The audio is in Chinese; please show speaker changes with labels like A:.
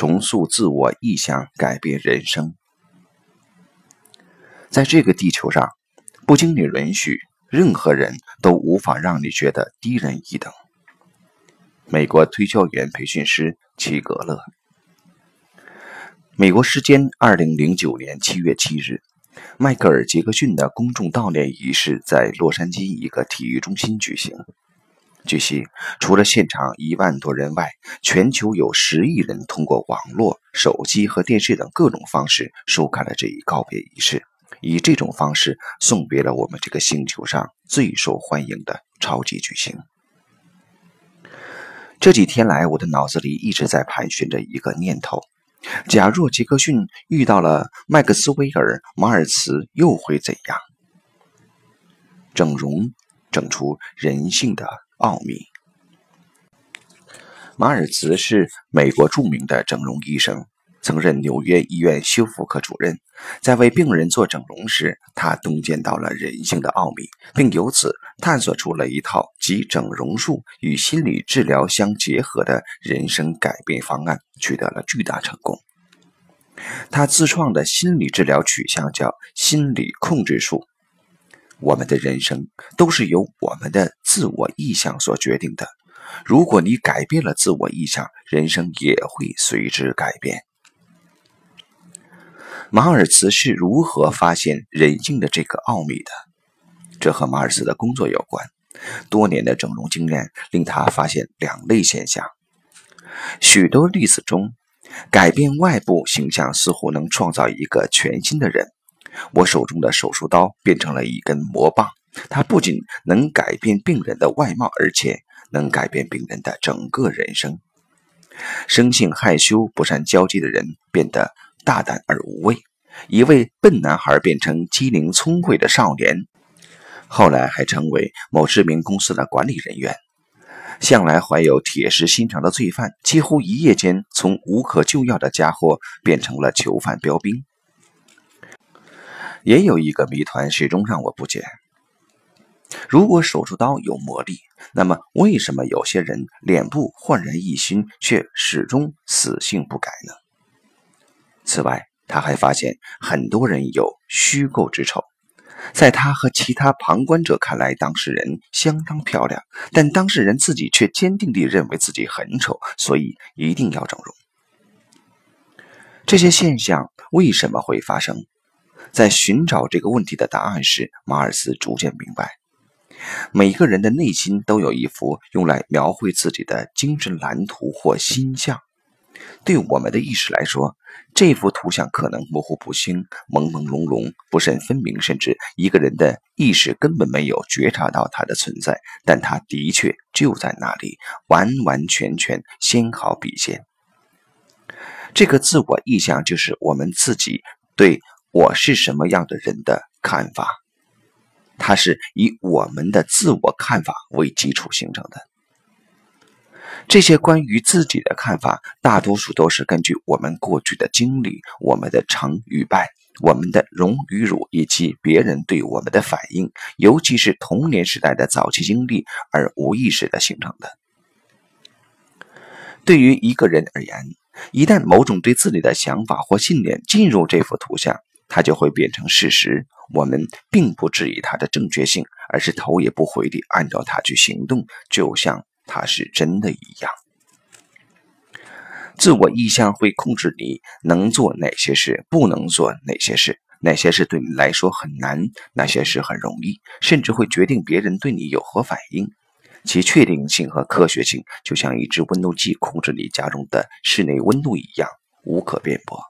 A: 重塑自我意向，改变人生。在这个地球上，不经你允许，任何人都无法让你觉得低人一等。美国推销员培训师齐格勒。美国时间二零零九年七月七日，迈克尔·杰克逊的公众悼念仪式在洛杉矶一个体育中心举行。据悉，除了现场一万多人外，全球有十亿人通过网络、手机和电视等各种方式收看了这一告别仪式，以这种方式送别了我们这个星球上最受欢迎的超级巨星。这几天来，我的脑子里一直在盘旋着一个念头：假若杰克逊遇到了麦克斯威尔·马尔茨，又会怎样？整容整出人性的。奥秘。马尔茨是美国著名的整容医生，曾任纽约医院修复科主任。在为病人做整容时，他洞见到了人性的奥秘，并由此探索出了一套集整容术与心理治疗相结合的人生改变方案，取得了巨大成功。他自创的心理治疗取向叫心理控制术。我们的人生都是由我们的自我意向所决定的。如果你改变了自我意向，人生也会随之改变。马尔茨是如何发现人性的这个奥秘的？这和马尔茨的工作有关。多年的整容经验令他发现两类现象：许多例子中，改变外部形象似乎能创造一个全新的人。我手中的手术刀变成了一根魔棒，它不仅能改变病人的外貌，而且能改变病人的整个人生。生性害羞、不善交际的人变得大胆而无畏，一位笨男孩变成机灵聪慧的少年，后来还成为某知名公司的管理人员。向来怀有铁石心肠的罪犯，几乎一夜间从无可救药的家伙变成了囚犯标兵。也有一个谜团始终让我不解：如果手术刀有魔力，那么为什么有些人脸部焕然一新，却始终死性不改呢？此外，他还发现很多人有虚构之丑，在他和其他旁观者看来，当事人相当漂亮，但当事人自己却坚定地认为自己很丑，所以一定要整容。这些现象为什么会发生？在寻找这个问题的答案时，马尔斯逐渐明白，每个人的内心都有一幅用来描绘自己的精神蓝图或心象。对我们的意识来说，这幅图像可能模糊不清、朦朦胧胧、不甚分明，甚至一个人的意识根本没有觉察到它的存在，但它的确就在那里，完完全全纤毫毕现。这个自我意向就是我们自己对。我是什么样的人的看法，它是以我们的自我看法为基础形成的。这些关于自己的看法，大多数都是根据我们过去的经历、我们的成与败、我们的荣与辱以及别人对我们的反应，尤其是童年时代的早期经历而无意识的形成的。对于一个人而言，一旦某种对自己的想法或信念进入这幅图像，它就会变成事实。我们并不质疑它的正确性，而是头也不回地按照它去行动，就像它是真的一样。自我意向会控制你能做哪些事，不能做哪些事，哪些事对你来说很难，哪些事很容易，甚至会决定别人对你有何反应。其确定性和科学性，就像一只温度计控制你家中的室内温度一样，无可辩驳。